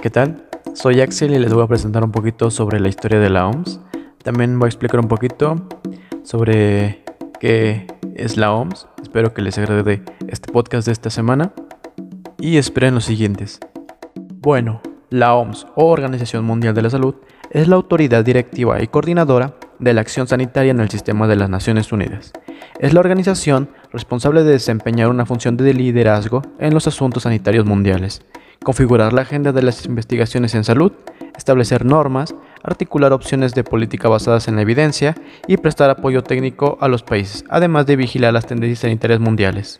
¿Qué tal? Soy Axel y les voy a presentar un poquito sobre la historia de la OMS. También voy a explicar un poquito sobre qué es la OMS. Espero que les agrade este podcast de esta semana y esperen los siguientes. Bueno, la OMS o Organización Mundial de la Salud es la autoridad directiva y coordinadora de la acción sanitaria en el sistema de las Naciones Unidas. Es la organización responsable de desempeñar una función de liderazgo en los asuntos sanitarios mundiales, configurar la agenda de las investigaciones en salud, establecer normas, articular opciones de política basadas en la evidencia y prestar apoyo técnico a los países, además de vigilar las tendencias sanitarias mundiales.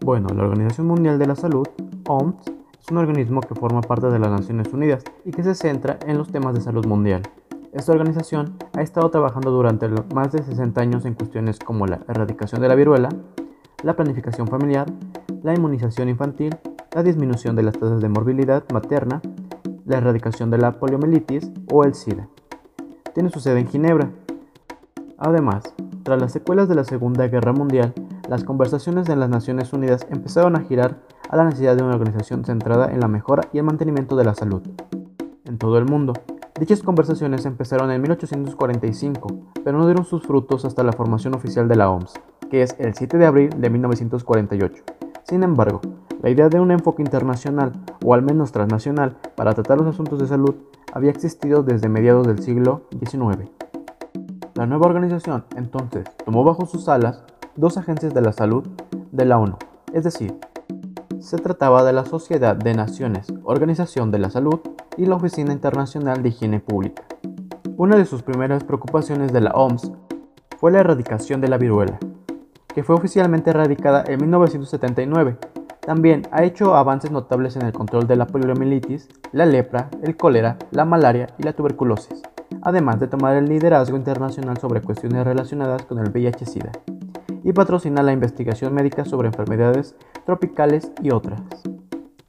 Bueno, la Organización Mundial de la Salud, OMS, es un organismo que forma parte de las Naciones Unidas y que se centra en los temas de salud mundial. Esta organización ha estado trabajando durante más de 60 años en cuestiones como la erradicación de la viruela, la planificación familiar, la inmunización infantil, la disminución de las tasas de morbilidad materna, la erradicación de la poliomielitis o el SIDA. Tiene su sede en Ginebra. Además, tras las secuelas de la Segunda Guerra Mundial, las conversaciones de las Naciones Unidas empezaron a girar a la necesidad de una organización centrada en la mejora y el mantenimiento de la salud en todo el mundo. Dichas conversaciones empezaron en 1845, pero no dieron sus frutos hasta la formación oficial de la OMS, que es el 7 de abril de 1948. Sin embargo, la idea de un enfoque internacional, o al menos transnacional, para tratar los asuntos de salud había existido desde mediados del siglo XIX. La nueva organización entonces tomó bajo sus alas dos agencias de la salud de la ONU, es decir, se trataba de la Sociedad de Naciones, Organización de la Salud y la Oficina Internacional de Higiene Pública. Una de sus primeras preocupaciones de la OMS fue la erradicación de la viruela, que fue oficialmente erradicada en 1979. También ha hecho avances notables en el control de la poliomielitis, la lepra, el cólera, la malaria y la tuberculosis, además de tomar el liderazgo internacional sobre cuestiones relacionadas con el VIH-Sida, y patrocina la investigación médica sobre enfermedades tropicales y otras.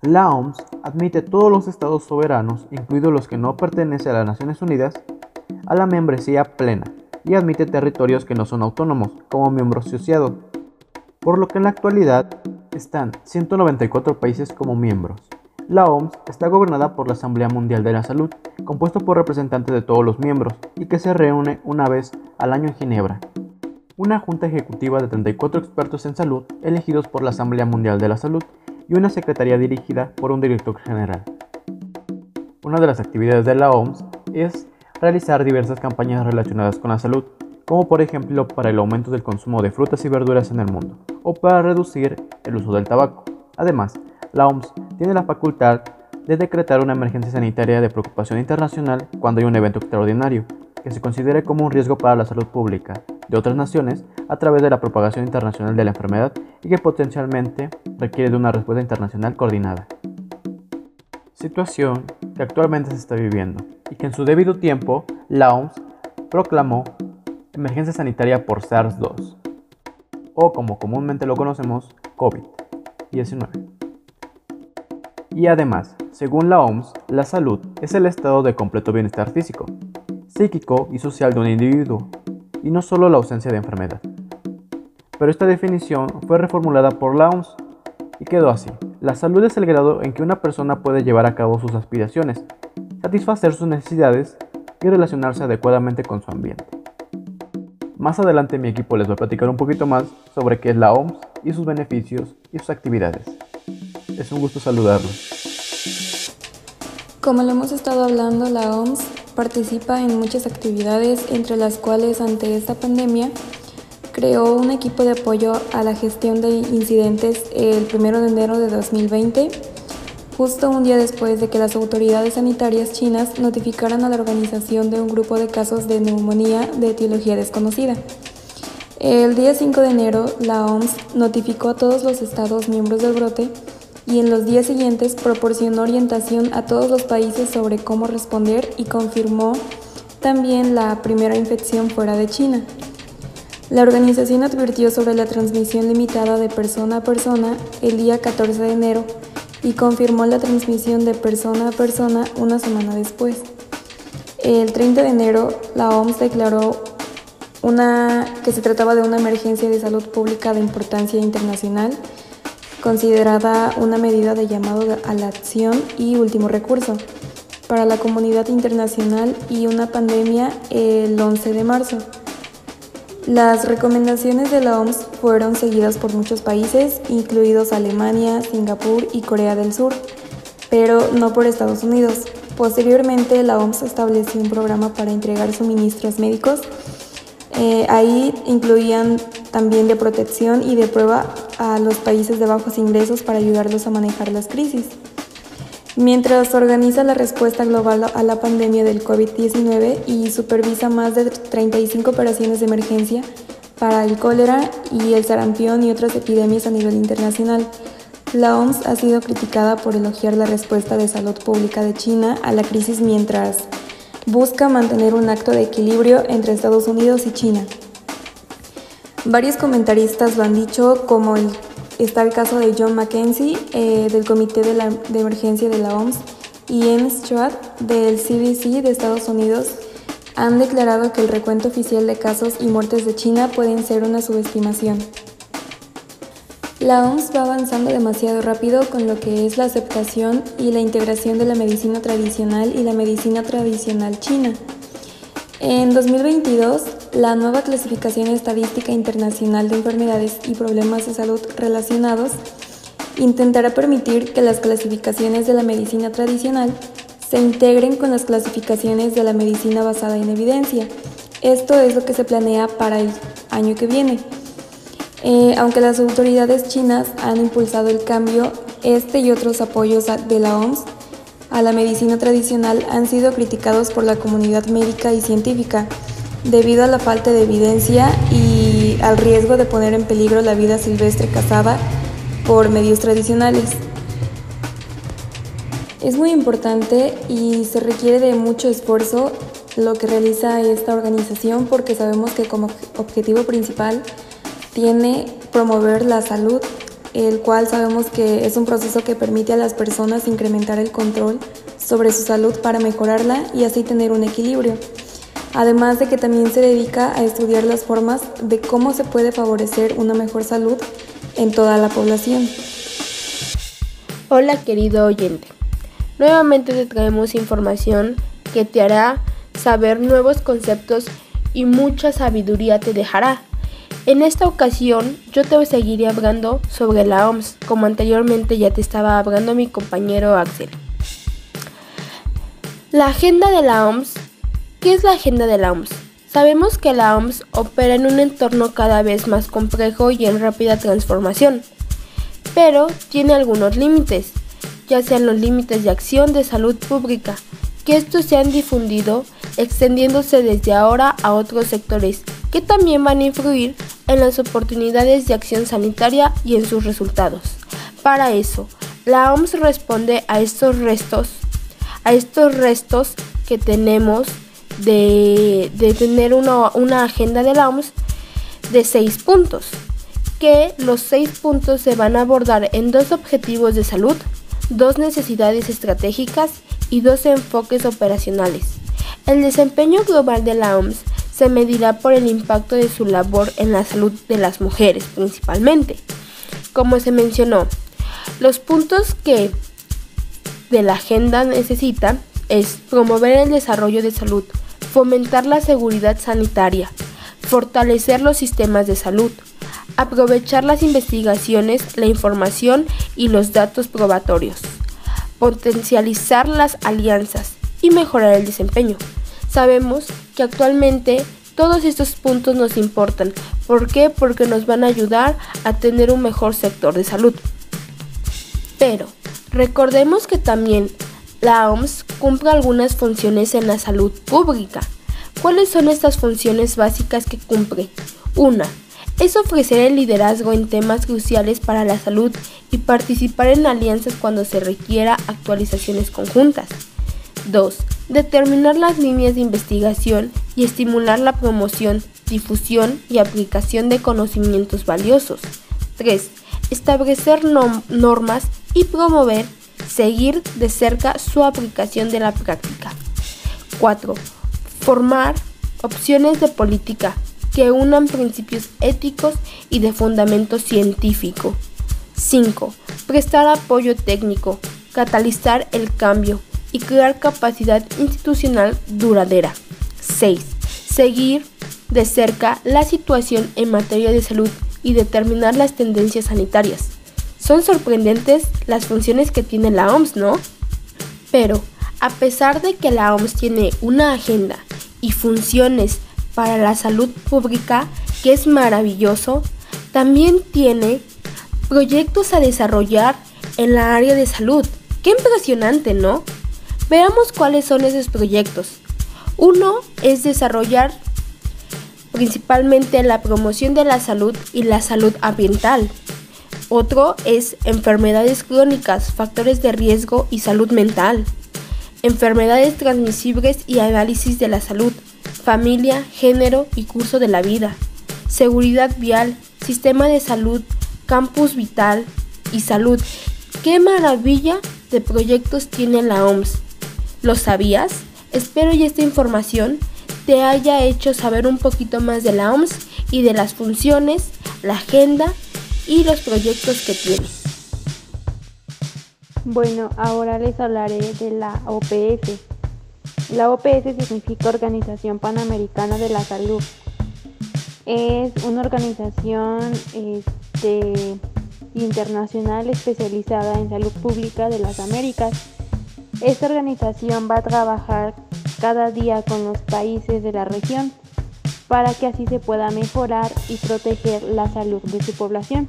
La OMS admite todos los estados soberanos, incluidos los que no pertenecen a las Naciones Unidas, a la membresía plena y admite territorios que no son autónomos como miembro asociado, por lo que en la actualidad están 194 países como miembros. La OMS está gobernada por la Asamblea Mundial de la Salud, compuesto por representantes de todos los miembros y que se reúne una vez al año en Ginebra. Una junta ejecutiva de 34 expertos en salud elegidos por la Asamblea Mundial de la Salud y una secretaría dirigida por un director general. Una de las actividades de la OMS es realizar diversas campañas relacionadas con la salud, como por ejemplo para el aumento del consumo de frutas y verduras en el mundo, o para reducir el uso del tabaco. Además, la OMS tiene la facultad de decretar una emergencia sanitaria de preocupación internacional cuando hay un evento extraordinario, que se considere como un riesgo para la salud pública de otras naciones a través de la propagación internacional de la enfermedad y que potencialmente requiere de una respuesta internacional coordinada. Situación que actualmente se está viviendo y que en su debido tiempo la OMS proclamó emergencia sanitaria por SARS-2 o como comúnmente lo conocemos COVID-19. Y además, según la OMS, la salud es el estado de completo bienestar físico, psíquico y social de un individuo, y no solo la ausencia de enfermedad. Pero esta definición fue reformulada por la OMS y quedó así. La salud es el grado en que una persona puede llevar a cabo sus aspiraciones, satisfacer sus necesidades y relacionarse adecuadamente con su ambiente. Más adelante mi equipo les va a platicar un poquito más sobre qué es la OMS y sus beneficios y sus actividades. Es un gusto saludarlos. Como lo hemos estado hablando, la OMS participa en muchas actividades, entre las cuales ante esta pandemia creó un equipo de apoyo a la gestión de incidentes el 1 de enero de 2020, justo un día después de que las autoridades sanitarias chinas notificaran a la organización de un grupo de casos de neumonía de etiología desconocida. El día 5 de enero, la OMS notificó a todos los estados miembros del brote y en los días siguientes proporcionó orientación a todos los países sobre cómo responder y confirmó también la primera infección fuera de China. La organización advirtió sobre la transmisión limitada de persona a persona el día 14 de enero y confirmó la transmisión de persona a persona una semana después. El 30 de enero, la OMS declaró que se trataba de una emergencia de salud pública de importancia internacional considerada una medida de llamado a la acción y último recurso para la comunidad internacional y una pandemia el 11 de marzo. Las recomendaciones de la OMS fueron seguidas por muchos países, incluidos Alemania, Singapur y Corea del Sur, pero no por Estados Unidos. Posteriormente, la OMS estableció un programa para entregar suministros médicos. Eh, ahí incluían también de protección y de prueba a los países de bajos ingresos para ayudarlos a manejar las crisis. Mientras organiza la respuesta global a la pandemia del COVID-19 y supervisa más de 35 operaciones de emergencia para el cólera y el sarampión y otras epidemias a nivel internacional. La OMS ha sido criticada por elogiar la respuesta de salud pública de China a la crisis mientras busca mantener un acto de equilibrio entre Estados Unidos y China. Varios comentaristas lo han dicho, como el Está el caso de John Mackenzie eh, del Comité de, Emergencia de la OMS y M. Stewart del CDC de Estados Unidos han declarado que el recuento oficial de casos y muertes de China pueden ser una subestimación. La OMS va avanzando demasiado rápido con lo que es la aceptación y la integración de la medicina tradicional y la medicina tradicional china. En 2022, la nueva clasificación estadística internacional de enfermedades y problemas de salud relacionados intentará permitir que las clasificaciones de la medicina tradicional se integren con las clasificaciones de la medicina basada en evidencia. Esto es lo que se planea para el año que viene. Eh, aunque las autoridades chinas han impulsado el cambio, este y otros apoyos de la OMS a la medicina tradicional han sido criticados por la comunidad médica y científica debido a la falta de evidencia y al riesgo de poner en peligro la vida silvestre cazada por medios tradicionales. Es muy importante y se requiere de mucho esfuerzo lo que realiza esta organización porque sabemos que como objetivo principal tiene promover la salud el cual sabemos que es un proceso que permite a las personas incrementar el control sobre su salud para mejorarla y así tener un equilibrio. Además de que también se dedica a estudiar las formas de cómo se puede favorecer una mejor salud en toda la población. Hola querido oyente, nuevamente te traemos información que te hará saber nuevos conceptos y mucha sabiduría te dejará. En esta ocasión yo te seguiré hablando sobre la OMS, como anteriormente ya te estaba hablando mi compañero Axel. La agenda de la OMS. ¿Qué es la agenda de la OMS? Sabemos que la OMS opera en un entorno cada vez más complejo y en rápida transformación, pero tiene algunos límites, ya sean los límites de acción de salud pública, que estos se han difundido extendiéndose desde ahora a otros sectores que también van a influir en las oportunidades de acción sanitaria y en sus resultados. Para eso, la OMS responde a estos restos, a estos restos que tenemos de, tener una, una agenda de la OMS de seis puntos, que los seis puntos se van a abordar en dos objetivos de salud, dos necesidades estratégicas y dos enfoques operacionales. El desempeño global de la OMS se medirá por el impacto de su labor en la salud de las mujeres principalmente. Como se mencionó, los puntos que de la agenda necesita es promover el desarrollo de salud, fomentar la seguridad sanitaria, fortalecer los sistemas de salud, aprovechar las investigaciones, la información y los datos probatorios, potencializar las alianzas y mejorar el desempeño. Sabemos que actualmente todos estos puntos nos importan. ¿Por qué? Porque nos van a ayudar a tener un mejor sector de salud. Pero recordemos que también la OMS cumple algunas funciones en la salud pública. ¿Cuáles son estas funciones básicas que cumple? Una, es ofrecer el liderazgo en temas cruciales para la salud y participar en alianzas cuando se requiera actualizaciones conjuntas. 2. Determinar las líneas de investigación y estimular la promoción, difusión y aplicación de conocimientos valiosos. 3. Establecer normas y promover, seguir de cerca su aplicación de la práctica. 4. Formar opciones de política que unan principios éticos y de fundamento científico. 5. Prestar apoyo técnico, catalizar el cambio y crear capacidad institucional duradera. 6. Seguir de cerca la situación en materia de salud y determinar las tendencias sanitarias. Son sorprendentes las funciones que tiene la OMS, ¿no? Pero, a pesar de que la OMS tiene una agenda y funciones para la salud pública, que es maravilloso, también tiene proyectos a desarrollar en la área de salud. Qué impresionante, ¿no? Veamos cuáles son esos proyectos. Uno es desarrollar principalmente la promoción de la salud y la salud ambiental. Otro es enfermedades crónicas, factores de riesgo y salud mental. Enfermedades transmisibles y análisis de la salud, familia, género y curso de la vida. Seguridad vial, sistema de salud, campus vital y salud. ¡Qué maravilla de proyectos tiene la OMS! ¿Lo sabías? Espero y esta información te haya hecho saber un poquito más de la OMS y de las funciones, la agenda y los proyectos que tiene. Bueno, ahora les hablaré de la OPS. La OPS significa Organización Panamericana de la Salud. Es una organización este, internacional especializada en salud pública de las Américas. Esta organización va a trabajar cada día con los países de la región para que así se pueda mejorar y proteger la salud de su población.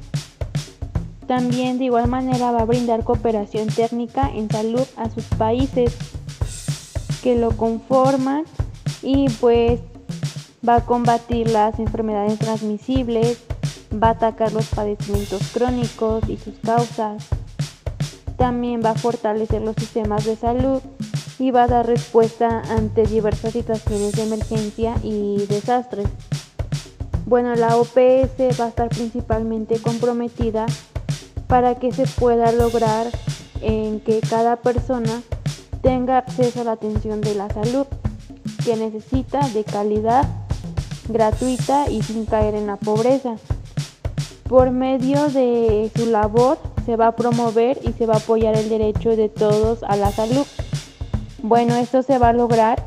También de igual manera va a brindar cooperación técnica en salud a sus países que lo conforman y pues va a combatir las enfermedades transmisibles, va a atacar los padecimientos crónicos y sus causas. También va a fortalecer los sistemas de salud y va a dar respuesta ante diversas situaciones de emergencia y desastres. Bueno, la OPS va a estar principalmente comprometida para que se pueda lograr en que cada persona tenga acceso a la atención de la salud que necesita de calidad, gratuita y sin caer en la pobreza. Por medio de su labor se va a promover y se va a apoyar el derecho de todos a la salud. Bueno, esto se va a lograr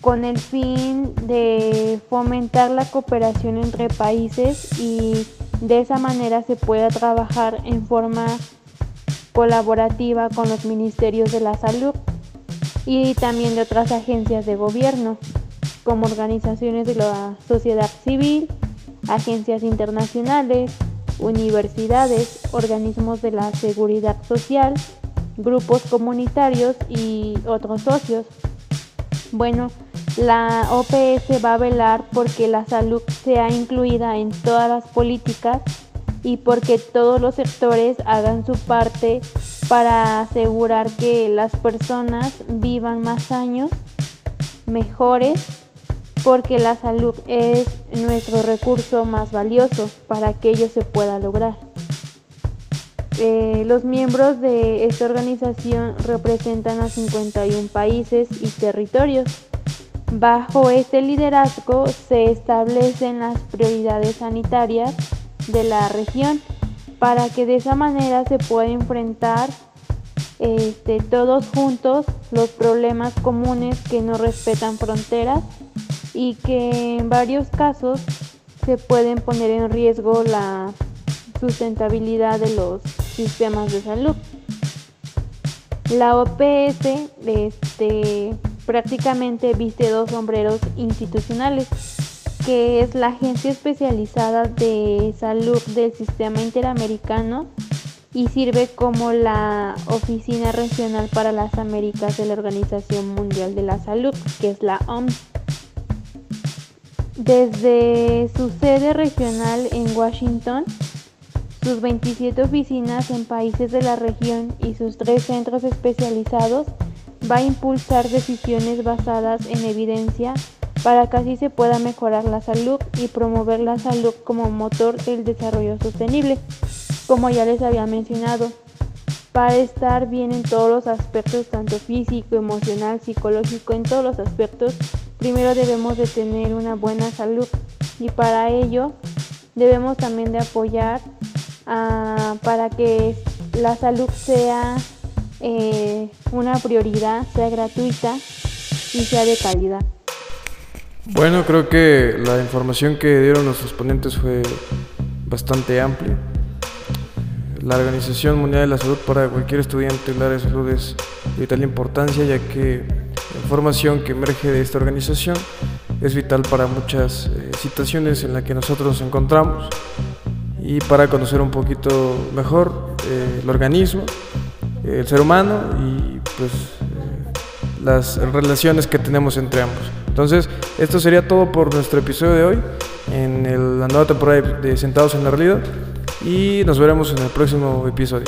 con el fin de fomentar la cooperación entre países y de esa manera se pueda trabajar en forma colaborativa con los ministerios de la salud y también de otras agencias de gobierno, como organizaciones de la sociedad civil, agencias internacionales, universidades, organismos de la seguridad social, grupos comunitarios y otros socios. Bueno, la OPS va a velar porque la salud sea incluida en todas las políticas y porque todos los sectores hagan su parte para asegurar que las personas vivan más años mejores porque la salud es nuestro recurso más valioso para que ello se pueda lograr. Eh, los miembros de esta organización representan a 51 países y territorios. Bajo este liderazgo se establecen las prioridades sanitarias de la región para que de esa manera se pueda enfrentar este, todos juntos los problemas comunes que no respetan fronteras y que en varios casos se pueden poner en riesgo la sustentabilidad de los sistemas de salud. La OPS este, prácticamente viste dos sombreros institucionales, que es la Agencia Especializada de Salud del Sistema Interamericano y sirve como la Oficina Regional para las Américas de la Organización Mundial de la Salud, que es la OMS. Desde su sede regional en Washington, sus 27 oficinas en países de la región y sus tres centros especializados va a impulsar decisiones basadas en evidencia para que así se pueda mejorar la salud y promover la salud como motor del desarrollo sostenible, como ya les había mencionado. Para estar bien en todos los aspectos, tanto físico, emocional, psicológico, en todos los aspectos, primero debemos de tener una buena salud y para ello debemos también de apoyar ah, para que la salud sea eh, una prioridad, sea gratuita y sea de calidad. Bueno, creo que la información que dieron los ponentes fue bastante amplia. La Organización Mundial de la Salud para cualquier estudiante del área de salud es de vital importancia, ya que la información que emerge de esta organización es vital para muchas eh, situaciones en las que nosotros nos encontramos y para conocer un poquito mejor eh, el organismo, el ser humano y pues eh, las relaciones que tenemos entre ambos. Entonces, esto sería todo por nuestro episodio de hoy en la nueva temporada de Sentados en la Realidad y nos veremos en el próximo episodio.